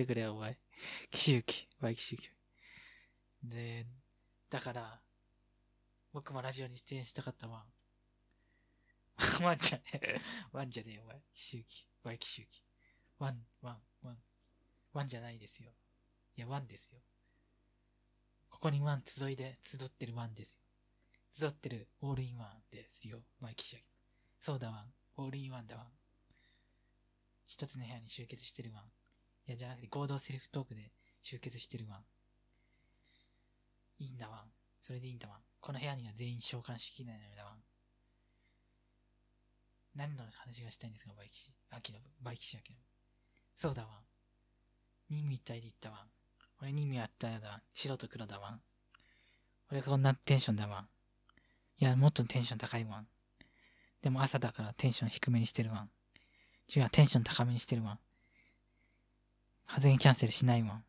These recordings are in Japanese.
てくれよ、お前。岸行き、バイ岸行き。で、だから、僕もラジオに出演したかったわ。ワンじゃねえ。ワンじゃねえよ、お前。岸行き、バイ岸行き。ワン、ワン、ワン。ワンじゃないですよ。いや、ワンですよ。ここにワン集いで、集ってるワンですよ。集ってるオールインワンですよ。バイ岸行き。そうだワン。オールインワンだワン。一つの部屋に集結してるワン。いや、じゃなくて合同セルフトークで集結してるワン。いいんだワン。それでいいんだワン。この部屋には全員召喚しきれないのだワン。何の話がしたいんですか、バイキシ、秋の、バイキシ秋の。そうだワン。任務一体で言ったワン。俺任務やったよだ。白と黒だワン。俺こんなテンションだワン。いや、もっとテンション高いワン。でも朝だからテンション低めにしてるワン。違う、テンション高めにしてるワン。発言キャンセルしないワン。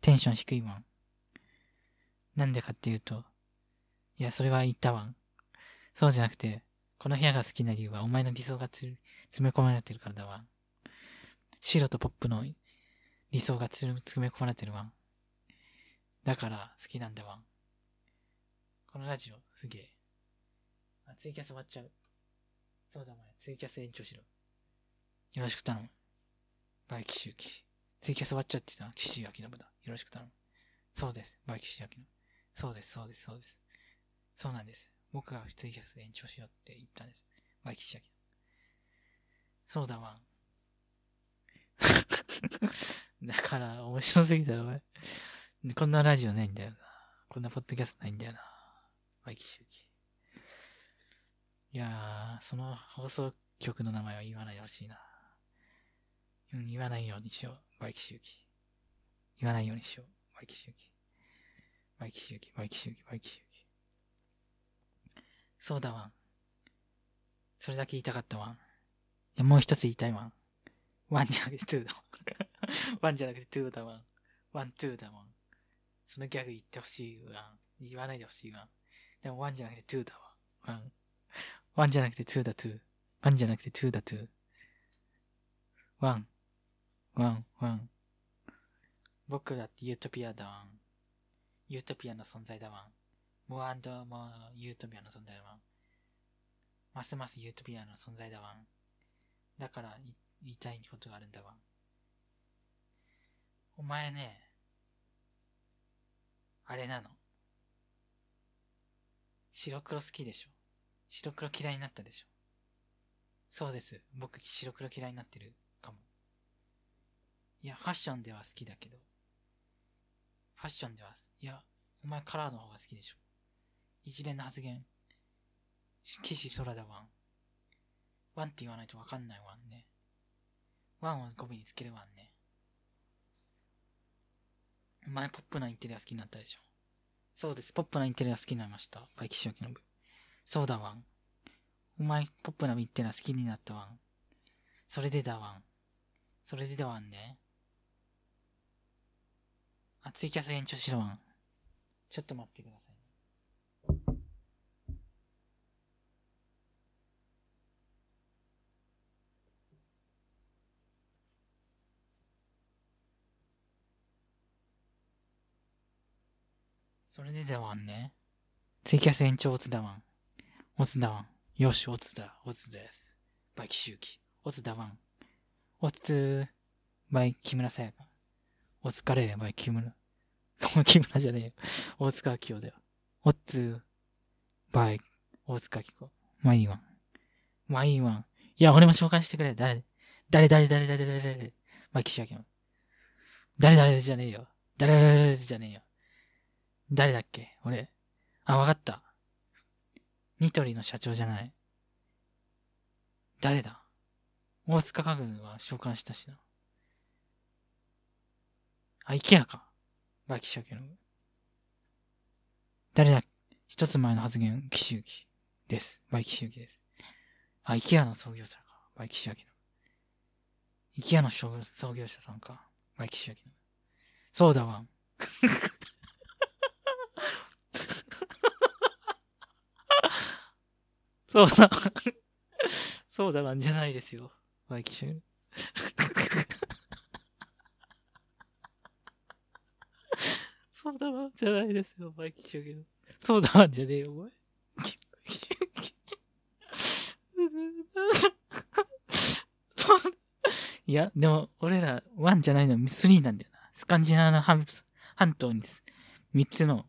テンション低いワン。なんでかっていうと、いや、それは言ったワン。そうじゃなくて、この部屋が好きな理由はお前の理想が詰め込まれてるからだワン。白とポップの理想が詰め込まれてるワン。だから好きなんだワン。このラジオすげえ。あ、ツイキャス終わっちゃう。そうだお前、ツイキャス延長しろ。よろしく頼む。バイキシュキ。ツイキャス終わっちゃってたの岸明信だ。よろしく頼む。そうです。バイキシ明信。そうです、そうです、そうです。そうなんです。僕がツイキャスで延長しようって言ったんです。バイキシ明信。そうだわ。だから、面白すぎたろ、お前。こんなラジオないんだよな。こんなポッドキャストないんだよな。バイキシュキ。いやー、その放送局の名前は言わないでほしいな。うん、言わないようにしよう。バイキシュキ。言わないようにしよう。バイキシュキ。バイキシュキ、バイキシュキ、バイキシュキ。そうだわん。それだけ言いたかったわん。いや、もう一つ言いたいわん。ワンじゃなくてツーだわん。ワンじゃなくてツーだわん。ワン、ツーだわん。そのギャグ言ってほしいわん。言わないでほしいわん。でもワンじゃなくてツーだわ。ワン。ワンじゃなくてツーだツー。ワンじゃなくてツーだツー。ワン。ワン、ワン。僕だってユートピアだわん。ユートピアの存在だわん。 more and more ユートピアの存在だわん。ますますユートピアの存在だわん。だから言いたいことがあるんだわん。お前ね、あれなの。白黒好きでしょ。白黒嫌いになったでしょ。そうです。僕白黒嫌いになってる。いや、ファッションでは好きだけど。ファッションでは、いや、お前カラーの方が好きでしょ。一連の発言。岸空だワン。ワンって言わないとわかんないワンね。ワンを語尾につけるワンね。お前ポップなインテリア好きになったでしょ。そうです。ポップなインテリア好きになりました。 by キシオキノブ。そうだワン。お前ポップなインテリア好きになったワン。それでだワン。それでだワンね。あ、ツイキャス延長しろワン。ちょっと待ってください。それでだわんね。ツイキャス延長オツだわん。オツだわん。よし、オツだ。オツです。 by キシュウキ。オツだわん。オツー、 by 木村さやか。お疲れ、 by 木村。木村じゃねえよ。大塚明夫だよ。オッツ、 by、大塚明夫。まあいいわん。まあいいわん。いや、俺も紹介してくれ。誰誰誰誰誰誰誰 by キシュウキの。誰誰じゃねえよ。誰誰じゃねえよ。誰だっけ？俺。あ、わかった。ニトリの社長じゃない。誰だ？大塚家具は召喚したしな。あ、イケアか。 by キシャケの。誰だ一つ前の発言、キシュウキです。 by キシュウキです。あ、イケアの創業者か。 by キシャケの。イケアの創業者さんか。 by キシャケの。そうだわ。そうだ。そうだなんじゃないですよ。バイキシュ。そうだわ、じゃないですよ、バイキシュゲの。そうだわ、じゃねえよ、お前。いや、でも、俺ら、ワンじゃないの、スリーなんだよな。スカンジナの半半島に三つの、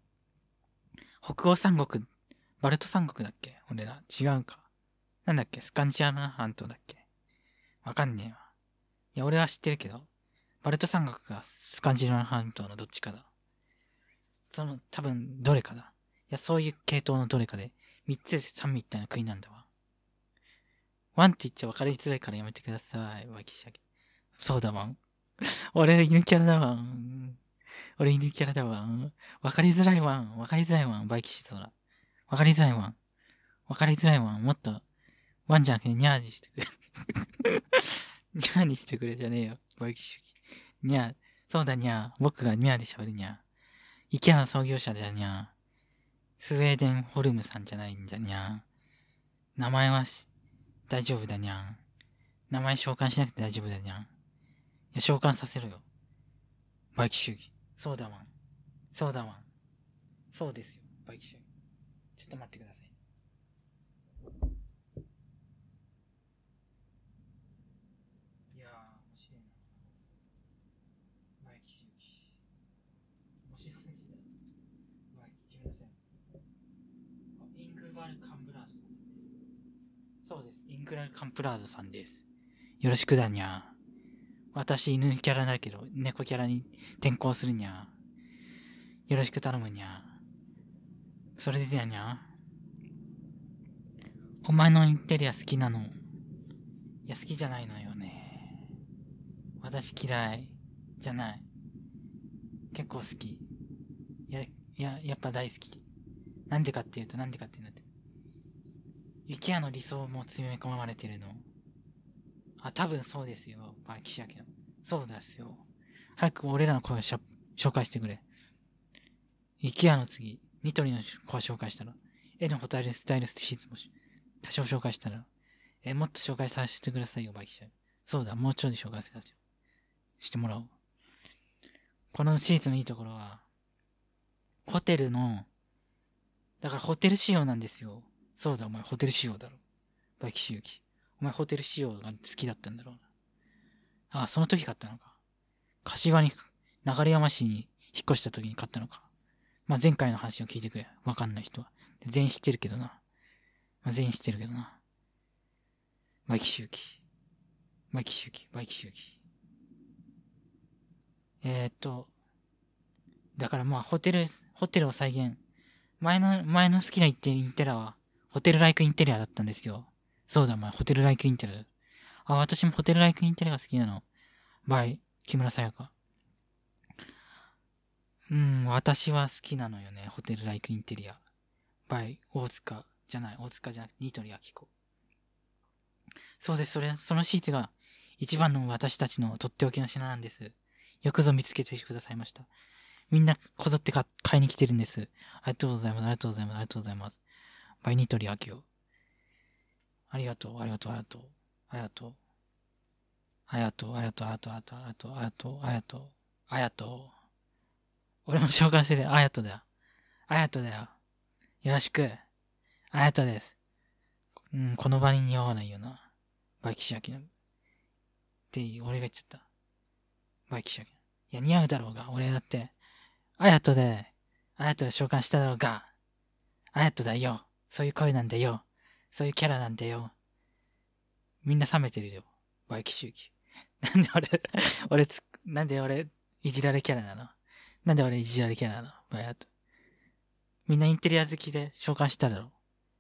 北欧三国、バルト三国だっけ？俺ら、違うか。なんだっけ？スカンジアナ半島だっけ？わかんねえわ。いや、俺は知ってるけど、バルト三国がスカンジナーの半島のどっちかだ。その、多分、どれかだ。いや、そういう系統のどれかで、三つで三みたいな国なんだわ。ワンって言っちゃ分かりづらいからやめてください、ワキシャゲ。そうだわん。俺犬キャラだわん。俺犬キャラだわん。分かりづらいわん。分かりづらいわん。 by キシソラ。分かりづらいわん。分かりづらいわん。もっと、ワンじゃなくてニャーにしてくれ。ニャーにしてくれじゃねえよ。 by キシュキ。ニャー。そうだニャー。僕がニャーで喋るニャー。イケアの創業者じゃにゃ。スウェーデンホルムさんじゃないんじゃにゃ。名前はし、大丈夫だにゃ。名前召喚しなくて大丈夫だにゃ。いや、召喚させろよ。バイキ主義。そうだわん。そうだわん。そうですよ。バイキ主義。ちょっと待ってください。いやー、面白いな。バイキ主義。面白すぎだ。バイキ、すみません。あイングバル・カンブラードさん。そうです。イングラ・カンプラードさんです。よろしくだにゃ私犬キャラだけど、猫キャラに転校するにゃよろしく頼むにゃそれでだにゃお前のインテリア好きなのいや、好きじゃないのよね。私嫌い。じゃない。結構好き。いや、いや、やっぱ大好き。なんでかっていうと、なんでかっていうと、雪屋の理想も詰め込まれてるの。あ、多分そうですよ。バイキシャケの。そうですよ。早く俺らの声を紹介してくれ。雪屋の次、ニトリの声紹介したら、絵のホタルスタイルスシーツも多少紹介したら、え、もっと紹介させてくださいよ、バイキシャケ。そうだ、もうちょい紹介させてしてもらおう。このシーツのいいところは、ホテルの、だからホテル仕様なんですよ。そうだ、お前ホテル仕様だろ。 by キシユキ。お前ホテル仕様が好きだったんだろうな。ああ、その時買ったのか。柏に、流山市に引っ越した時に買ったのか。まあ、前回の話を聞いてくれ。わかんない人は。全員知ってるけどな。まあ、全員知ってるけどな。 by キシユキ。by キシユキ。 by キシユキ。えー、っと、だからまあ、ホテル、ホテルを再現。前の、前の好きなインテラは、ホテルライクインテリアだったんですよ。そうだ、お前、ホテルライクインテリア。あ、私もホテルライクインテリアが好きなの。 by、木村さやか。うん、私は好きなのよね、ホテルライクインテリア。 by、大塚、じゃない、大塚じゃなくて、ニトリアキコ。そうです、それ、そのシーツが、一番の私たちのとっておきの品なんです。よくぞ見つけてくださいました。みんなこぞって買いに来てるんです。ありがとうございます。ありがとうございます。ありがとうございます。バイニトリアキオ。ありがとう、ありがとう、ありがとう。ありがとう。ありがとう、ありがとう、ありがとう、ありがとう、ありがとう、ありがとう、ありがとう。ありがとう。俺も紹介してる。ありがとうだよ。ありがとうだよ。よろしく。ありがとうです。うん、この場に似合わないよな。 by キシアキの。って俺が言っちゃった。 by キシアキ。いや、似合うだろうが。俺だって、あやとで、あやとで召喚しただろうが。あやとだよ。そういう声なんだよ。そういうキャラなんだよ。みんな冷めてるよ。 by キシュウキ。なんで俺、俺つ、なんで俺、いじられキャラなの？なんで俺いじられキャラなの？ by あやと。みんなインテリア好きで召喚しただろ？う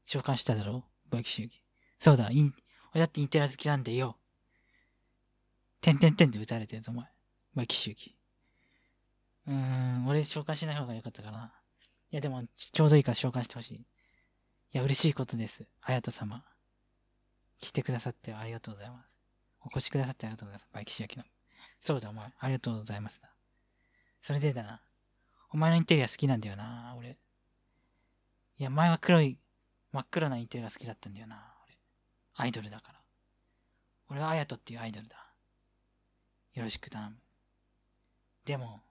召喚しただろ？ by キシュウキ。そうだ、イン、俺だってインテリア好きなんだよ。てんてんてんで撃たれてるぞ、お前。 by キシュウキ。うーん、俺召喚しない方がよかったかな。いや、でも、ちょうどいいから召喚してほしい。いや、嬉しいことです。あやと様。来てくださってありがとうございます。お越しくださってありがとうございます。 by キシヤキの。そうだ、お前。ありがとうございますだ。それでだな。お前のインテリア好きなんだよな、俺。いや、前は黒い、真っ黒なインテリア好きだったんだよな、俺。アイドルだから。俺はあやとっていうアイドルだ。よろしく頼む。でも、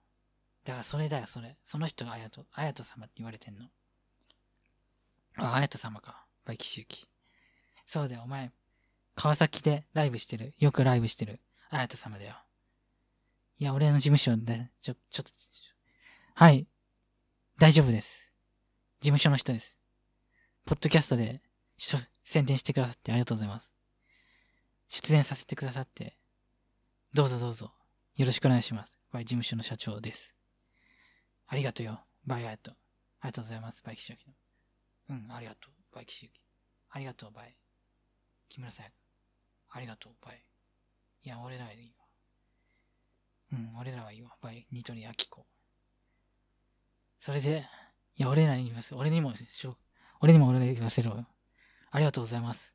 だからそれだよ、それ。その人があやと、あやと様って言われてんの。あ、あやと様か。 by キシユキ。そうだよ、お前、川崎でライブしてる。よくライブしてる。あやと様だよ。いや、俺の事務所で、ちょ、ちょっと、はい。大丈夫です。事務所の人です。ポッドキャストで、宣伝してくださってありがとうございます。出演させてくださって、どうぞどうぞ、よろしくお願いします。 by 事務所の社長です。ありがとうよ。 by ありがとう。ありがとうございます。 by キシユキの。うん、ありがとう。 by キシユキ。ありがとう、 by。木村さやありがとう、 by。いや、俺らはいいわ。うん、俺らはいいわ。 by、ニトリアキコ。それで、いや、俺らに言わせ、俺にもしょ、俺にも俺に言わせろよ。ありがとうございます。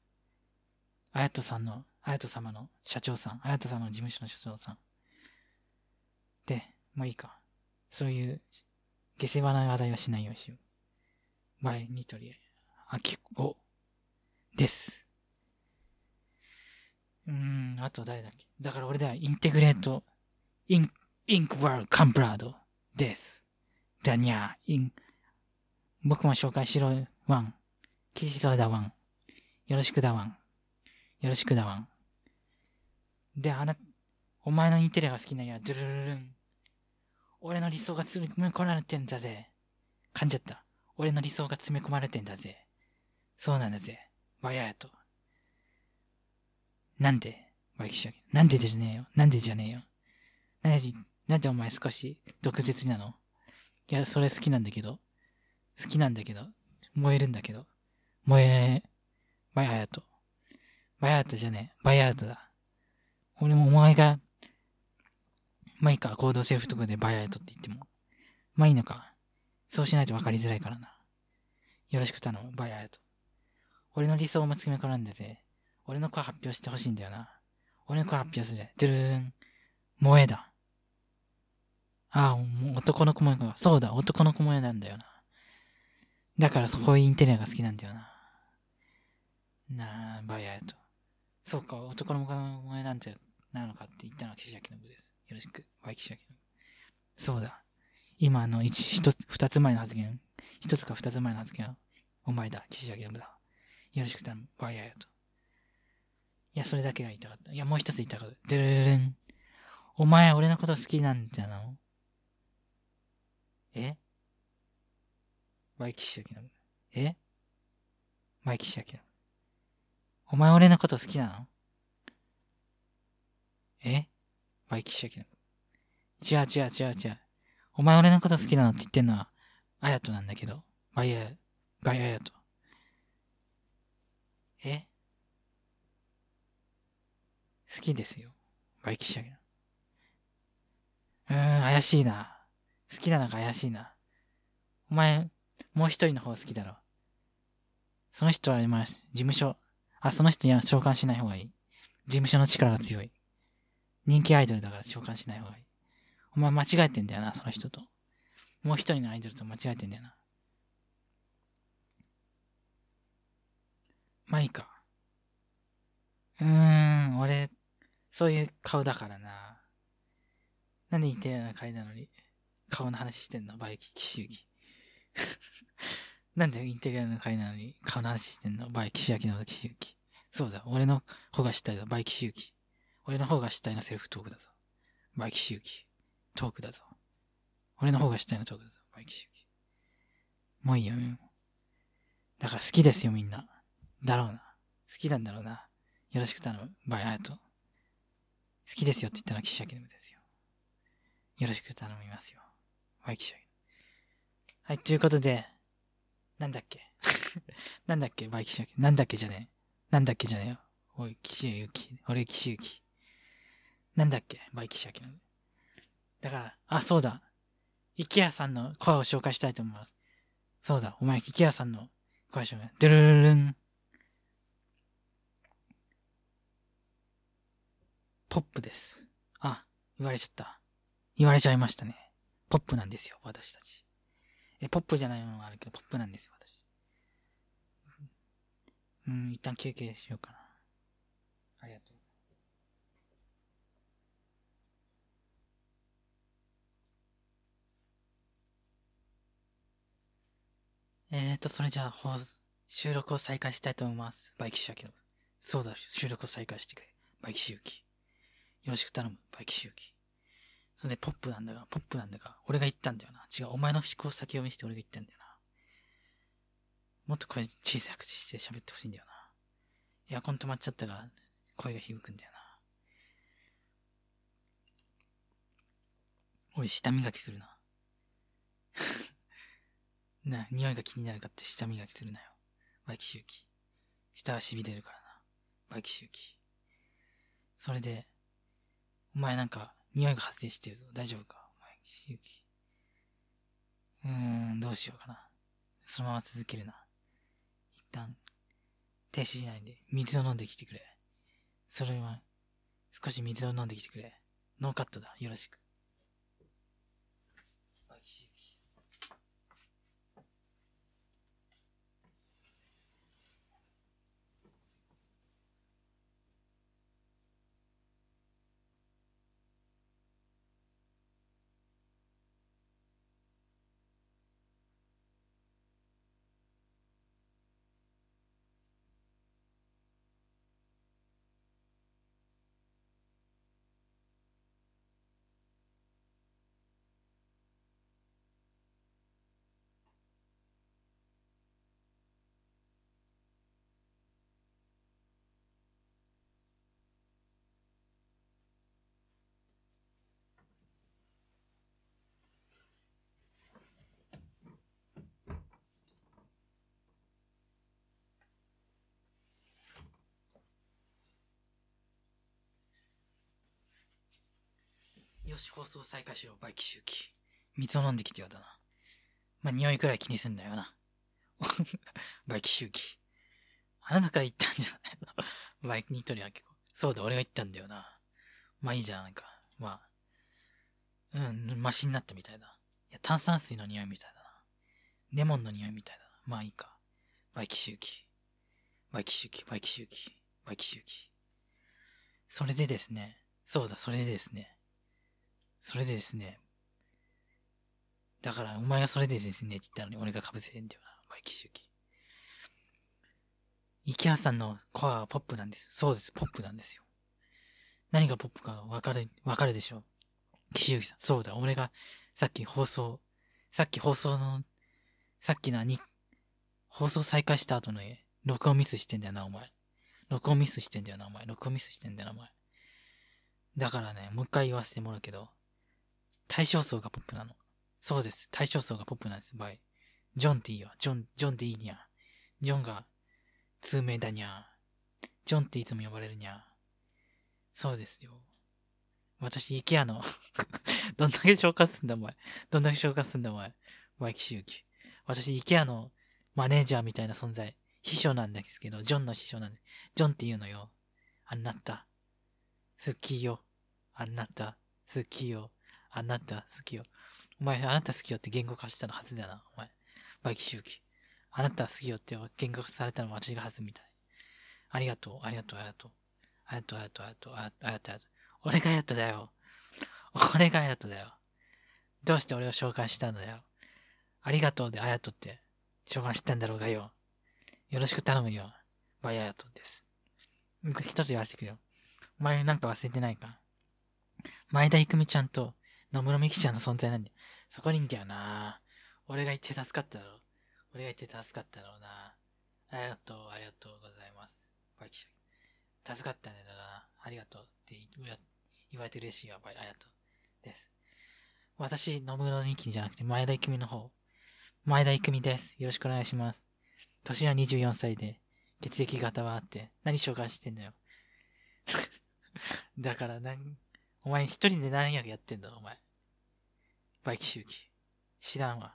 あやとさんの、あやと様の社長さん、あやと様の事務所の社長さん。で、まあいいか。そういう、下世話な話題はしないようにしよう。バイ、ニトリ、アキコ、です。うん、あと誰だっけ？だから俺だよ、インテグレート、イン、インクワールカンプラードです。だにゃ、イン、僕も紹介しろ、ワン。キシそれだワン。よろしくだワン。よろしくだワン。で、あな、お前のインテリアが好きなや、ドゥルルルン。俺の理想が詰め込まれてんだぜ。噛んじゃった。俺の理想が詰め込まれてんだぜ。そうなんだぜ。バヤヤと。なんで？バイキシャなんでじゃねえよ。なんでじゃねえよ。なんで、なんでお前少し毒舌なの？いや、それ好きなんだけど。好きなんだけど。燃えるんだけど。燃え、バイアヤト。バイアヤトじゃねえ。バイアヤトだ。俺もお前が、まあいいか、コードセーフとかでバイアヤトって言っても。まあいいのか。そうしないと分かりづらいからな。よろしく頼む、バイアヤト。俺の理想も詰め込んでぜ。俺の声発表してほしいんだよな。俺の声発表する。ドゥルルン。萌えだ。ああ、男の子萌えが。そうだ、男の子萌えなんだよな。だからそこインテリアが好きなんだよな。なあ、バイアヤと。そうか、男の子萌えなんてなのかって言ったのは岸崎信です。よろしく、バイ岸崎信。そうだ。今の、一、一つ、二つ前の発言。一つか二つ前の発言は、お前だ、岸崎信だ。よろしく頼む、バイアヤと。いや、それだけが言いたかった。いや、もう一つ言いたかった。ドゥルルルン。お前、俺のこと好きなんじゃなえバイキシヤキなのえ？バイキシヤキなのお前俺のこと好きなの？え？バイキシヤキなの違う違う違う違う。お前俺のこと好きだなって言ってんのは、アヤトなんだけど。バイア、バイアヤト。え？好きですよ。バイキシヤキなうーん、怪しいな。好きなのか怪しいな。お前、もう一人の方好きだろ。その人は今、事務所、あ、その人には召喚しない方がいい。事務所の力が強い。人気アイドルだから召喚しない方がいい。お前間違えてんだよな、その人と。もう一人のアイドルと間違えてんだよな。まあいいか。うーん、俺、そういう顔だからな。なんで似てるような顔なのに、顔の話してんの？ by キ、キシユキ。なんでインテリアの会なのに顔の話してんの？ by キシヤキのキシユキ。そうだ、俺の方が主体だ、 by キシユキ。俺の方が主体のセルフトークだぞ。 by キシユキ。トークだぞ。俺の方が主体のトークだぞ、 by キシユキ。もういいよ、もだから好きですよ、みんな。だろうな。好きなんだろうな。よろしく頼む、 by アヤト。好きですよって言ったのはキシヤキのですよ。よろしく頼みますよ。 by キシヤキ。はい、ということで、なんだっけ？なんだっけ？ by キシヤキ。なんだっけじゃねえ。なんだっけじゃねえよ。おい、キシヤユキ。俺、キシユキ。なんだっけ？ by キシヤキの。だから、あ、そうだ。イケアさんの声を紹介したいと思います。そうだ、お前、イケアさんの声を紹介。ドゥルルルン。ポップです。あ、言われちゃった。言われちゃいましたね。ポップなんですよ、私たち。え、ポップじゃないものがあるけど、ポップなんですよ、私。うん、一旦休憩しようかな。ありがとう。えーと、それじゃあ、収録を再開したいと思います。 by キシュアキの。そうだ、収録を再開してくれ。 by キシュウキ。よろしく頼む、 by キシュウキ。それで、ポップなんだが、ポップなんだが、俺が言ったんだよな。違う、お前の思考先を見せて俺が言ったんだよな。もっと声小さくして喋ってほしいんだよな。エアコン止まっちゃったから、声が響くんだよな。おい、舌磨きするな。な、匂いが気になるかって舌磨きするなよ。 by キシュウキ。舌が痺れるからな。 by キシュウキ。それで、お前なんか、匂いが発生してるぞ。大丈夫か？ by キシュウキ。うーん、どうしようかな。そのまま続けるな。一旦、停止しないで、水を飲んできてくれ。それは、少し水を飲んできてくれ。ノーカットだ。よろしく。よし、放送再開しよう、 by キシュウキ。水を飲んできてよだな。まあ、匂いくらい気にすんだよな。by キシュウキ。あなたから言ったんじゃないの？by ニトリアキコ。そうだ、俺が言ったんだよな。まあいいじゃんないか。まあ。うん、マシになったみたいだ。いや、炭酸水の匂いみたいだな。レモンの匂いみたいだな。まあいいか。 by キシュウキ。 by キシュウキ、 by キシュウキ、by キシュウキ。それでですね。そうだ、それでですね。それでですね。だから、お前がそれでですねって言ったのに俺が被せてんだよな。 by キシュキ。イケアさんのコアはポップなんです。そうです、ポップなんですよ。何がポップかわかる、わかるでしょう。岸由紀さん。そうだ、俺がさっき放送、さっき放送の、さっきのに、放送再開した後の、録音ミスしてんだよな、お前。録音ミスしてんだよな、お前。録音ミスしてんだよな、お前。だからね、もう一回言わせてもらうけど、対象層がポップなの。そうです。対象層がポップなんです。バイ。ジョンっていいよ。ジョン、ジョンでいいにゃ。ジョンが、通名だにゃ。ジョンっていつも呼ばれるにゃ。そうですよ。私、イケアの どんだけ紹介すんだ、お前。どんだけ紹介すんだ、お前。ワイキシユキ。私、イケアのマネージャーみたいな存在。秘書なんですけど、ジョンの秘書なんです。ジョンって言うのよ。あんなった。好きよ。あんなった。好きよ。あなた。好きよ。お前、あなた好きよって言語化したのはずだな、お前。バイキシユキ。あなたは好きよって言語化されたのは私がはずみたい。ありがとう、ありがとう、ありがとう。ありがとう、ありがとう、ありがとう、ありがとう、俺がありがとう。だよ。俺がやっとうだよ。どうして俺を紹介したんだよ。ありがとうであやとって紹介したんだろうがよ。よろしく頼むよ。バイアヤトです。一つ言わせてくれよ。お前なんか忘れてないか？前田郁美ちゃんと野村美希ちゃんの存在なんだよ。そこにいんだよな俺が言って助かっただろう。俺が言って助かっただろうなありがとう、ありがとうございます。by 岸陽伸。助かったねだな。ありがとうって言われて嬉しいわ。 by、ありがとう。です。私、野村美希じゃなくて前田郁美の方。前田郁美です。よろしくお願いします。年は24歳で、血液型はあって、何紹介してんだよ。だから、なん、お前一人で何役やってんだろ、お前。 by 岸陽伸。知らんわ。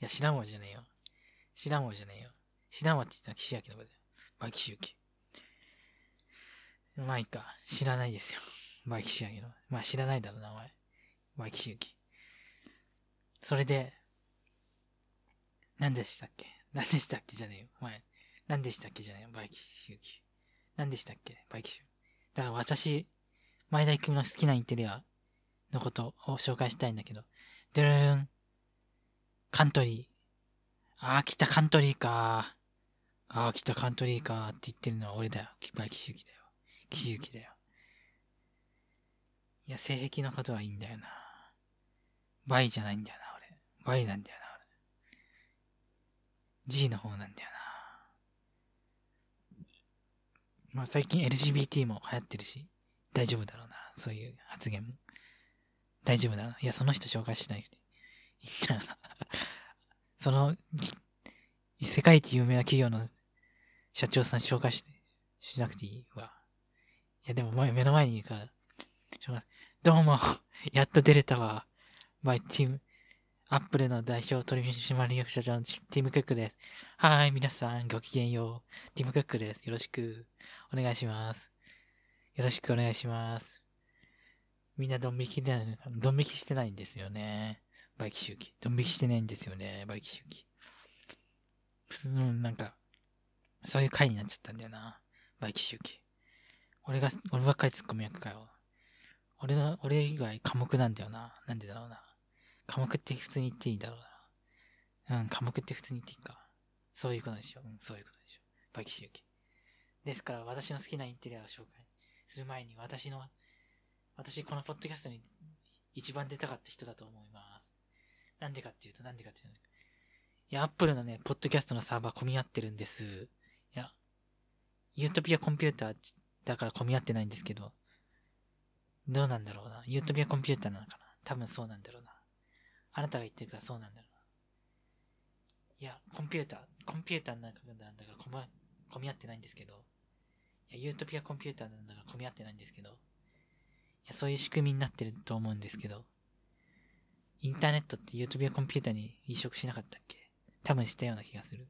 いや、知らんわじゃねえよ。知らんわじゃねえよ。知らんわって言ったら岸陽伸だよ。 by 岸陽伸。まあいいか。知らないですよ。 by 岸陽伸。まあ知らないだろうな、お前。 by 岸陽伸。それで、何でしたっけ？何でしたっけじゃねえよ。お前。何でしたっけじゃねえよ。 by 岸陽伸。何でしたっけ？ by 岸陽伸。だから私、前田郁美の好きなインテリアのことを紹介したいんだけど、ドゥルーン、カントリー、ああ、来たカントリーか。ああ、来たカントリーかって言ってるのは俺だよ。 by 岸陽伸だよ。岸陽伸だよ。いや、性癖のことはいいんだよな。バイじゃないんだよな、俺。バイなんだよな、俺。G の方なんだよな。まあ最近 LGBT も流行ってるし、大丈夫だろうな。そういう発言も。大丈夫だ。いや、その人紹介しないで。いいんだよな。その、世界一有名な企業の社長さん紹介ししなくていいわ。いや、でも目の前にいるから、どうも、やっと出れたわ。 by ティム、アップルの代表取締役社長のティム・クックです。はーい、皆さん、ごきげんよう。ティム・クックです。よろしく、お願いします。よろしくお願いします。みんなドン引きで、ドン引きしてないんですよね。バイキ周期。ドン引きしてないんですよね、バイキ周期。普通の、なんか、そういう回になっちゃったんだよな。バイキ周期。俺が、俺ばっかり突っ込み役かよ。俺の、俺以外科目なんだよな。なんでだろうな。科目って普通に言っていいんだろうな。うん、科目って普通に言っていいか。そういうことでしょ。うん、そういうことでしょ。 by 岸陽伸。ですから、私の好きなインテリアを紹介する前に、私の、私、このポッドキャストに一番出たかった人だと思います。なんでかっていうと、なんでかっていうと、いや、アップルのね、ポッドキャストのサーバー混み合ってるんです。いや、ユートピアコンピューターだから混み合ってないんですけど、どうなんだろうな。ユートピアコンピューターなのかな多分そうなんだろうな。あなたが言ってるからそうなんだろうな。いや、コンピューター、コンピューターの中なんだから混,、み合ってないんですけど、いや、ユートピアコンピューターなんだから混み合ってないんですけど、や、そういう仕組みになってると思うんですけど、インターネットってユートピアコンピュータに移植しなかったっけ？多分したような気がする。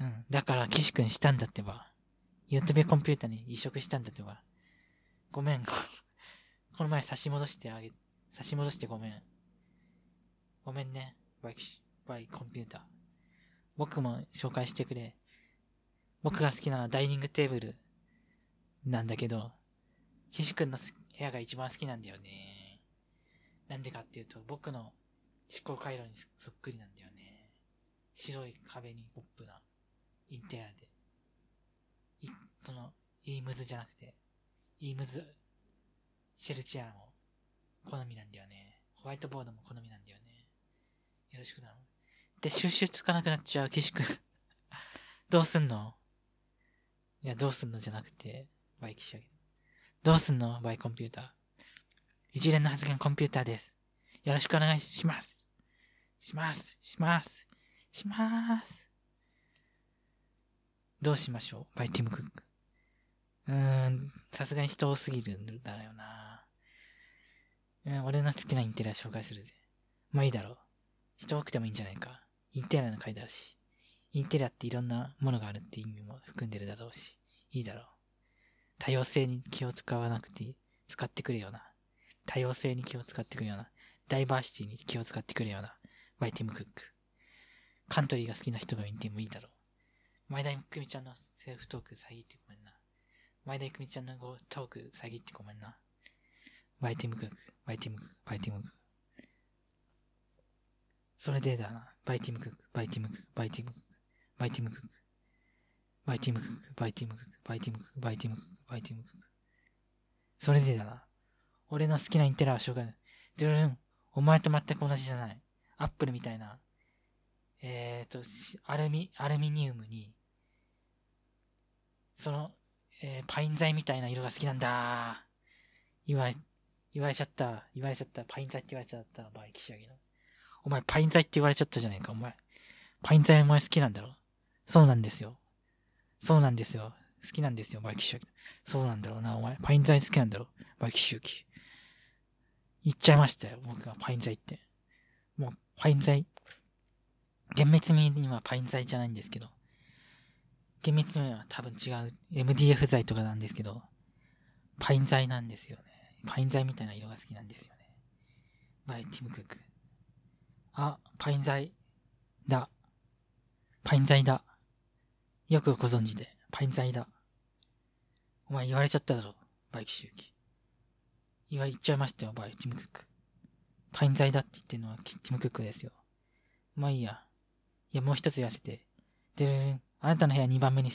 うん。だから、岸君したんだってば。ユートピアコンピュータに移植したんだってば。ごめん。この前差し戻してあげ、差し戻してごめん。ごめんね。 by、by コンピューター。僕も紹介してくれ。僕が好きなのはダイニングテーブルなんだけど、岸くんの部屋が一番好きなんだよね。なんでかっていうと、僕の思考回路にそっくりなんだよね。白い壁にポップなインテリアで。い、その、いいムズじゃなくて、イームズ、シェルチェアも好みなんだよね。ホワイトボードも好みなんだよね。よろしく頼む。で、収集つかなくなっちゃう、岸くん。どうすんの？いや、どうすんのじゃなくて、 by 岸陽伸。どうすんの？ by コンピューター。一連の発言コンピューターです。よろしくお願いします。します。します。します。どうしましょう？ by ティムクック。うーん、さすがに人多すぎるんだよな。うん、俺の好きなインテリア紹介するぜ。まあいいだろう。人多くてもいいんじゃないか。インテリアの回だし。インテリアっていろんなものがあるって意味も含んでるだろうし。いいだろう。多様性に気を使わなくていい使ってくれような。多様性に気を使ってくれような。ダイバーシティに気を使ってくれような。 by ティムクック。カントリーが好きな人がいてもいいだろう。前田郁美ちゃんのセルフトーク遮ってごめんな。前田郁美ちゃんのトーク遮ってごめんな。 by ティムクック、 by ティムクック、 by ティムクック。それでだな。 by ティムクック、 by ティムクック、 by ティムクック、 by ティムクック。 by ティムクック、 by ティムクック、 by ティムクック、 by ティムクック、 by ティム。それでだな。俺の好きなインテリアはしょうがない。ドゥルン、お前と全く同じじゃない。アップルみたいな、えーと、アルミ、アルミニウムに、その、えー、パイン材みたいな色が好きなんだ。言われ、言われちゃった。言われちゃった。パイン材って言われちゃった。 by 岸陽伸。お前、パイン材って言われちゃったじゃないか、お前。パイン材お前好きなんだろ？そうなんですよ。そうなんですよ。好きなんですよ、 by 岸陽伸。そうなんだろうな、お前。パイン材好きなんだろう by 岸陽伸。言っちゃいましたよ、僕はパイン材って。もう、パイン材。厳密にはパイン材じゃないんですけど。厳密には多分違う MDF 材とかなんですけど、パイン材なんですよね。パイン材みたいな色が好きなんですよね。 by ティムクック。あ、パイン材だ。パイン材だ。よくご存知で、パイン材だ。お前言われちゃっただろ、 by 岸陽伸。言われちゃいましたよ、 by ティムクック。パイン材だって言ってるのはティムクックですよ。まあいいや。いや、もう一つ言わせて。でるん。あなたの部屋2番目に好き。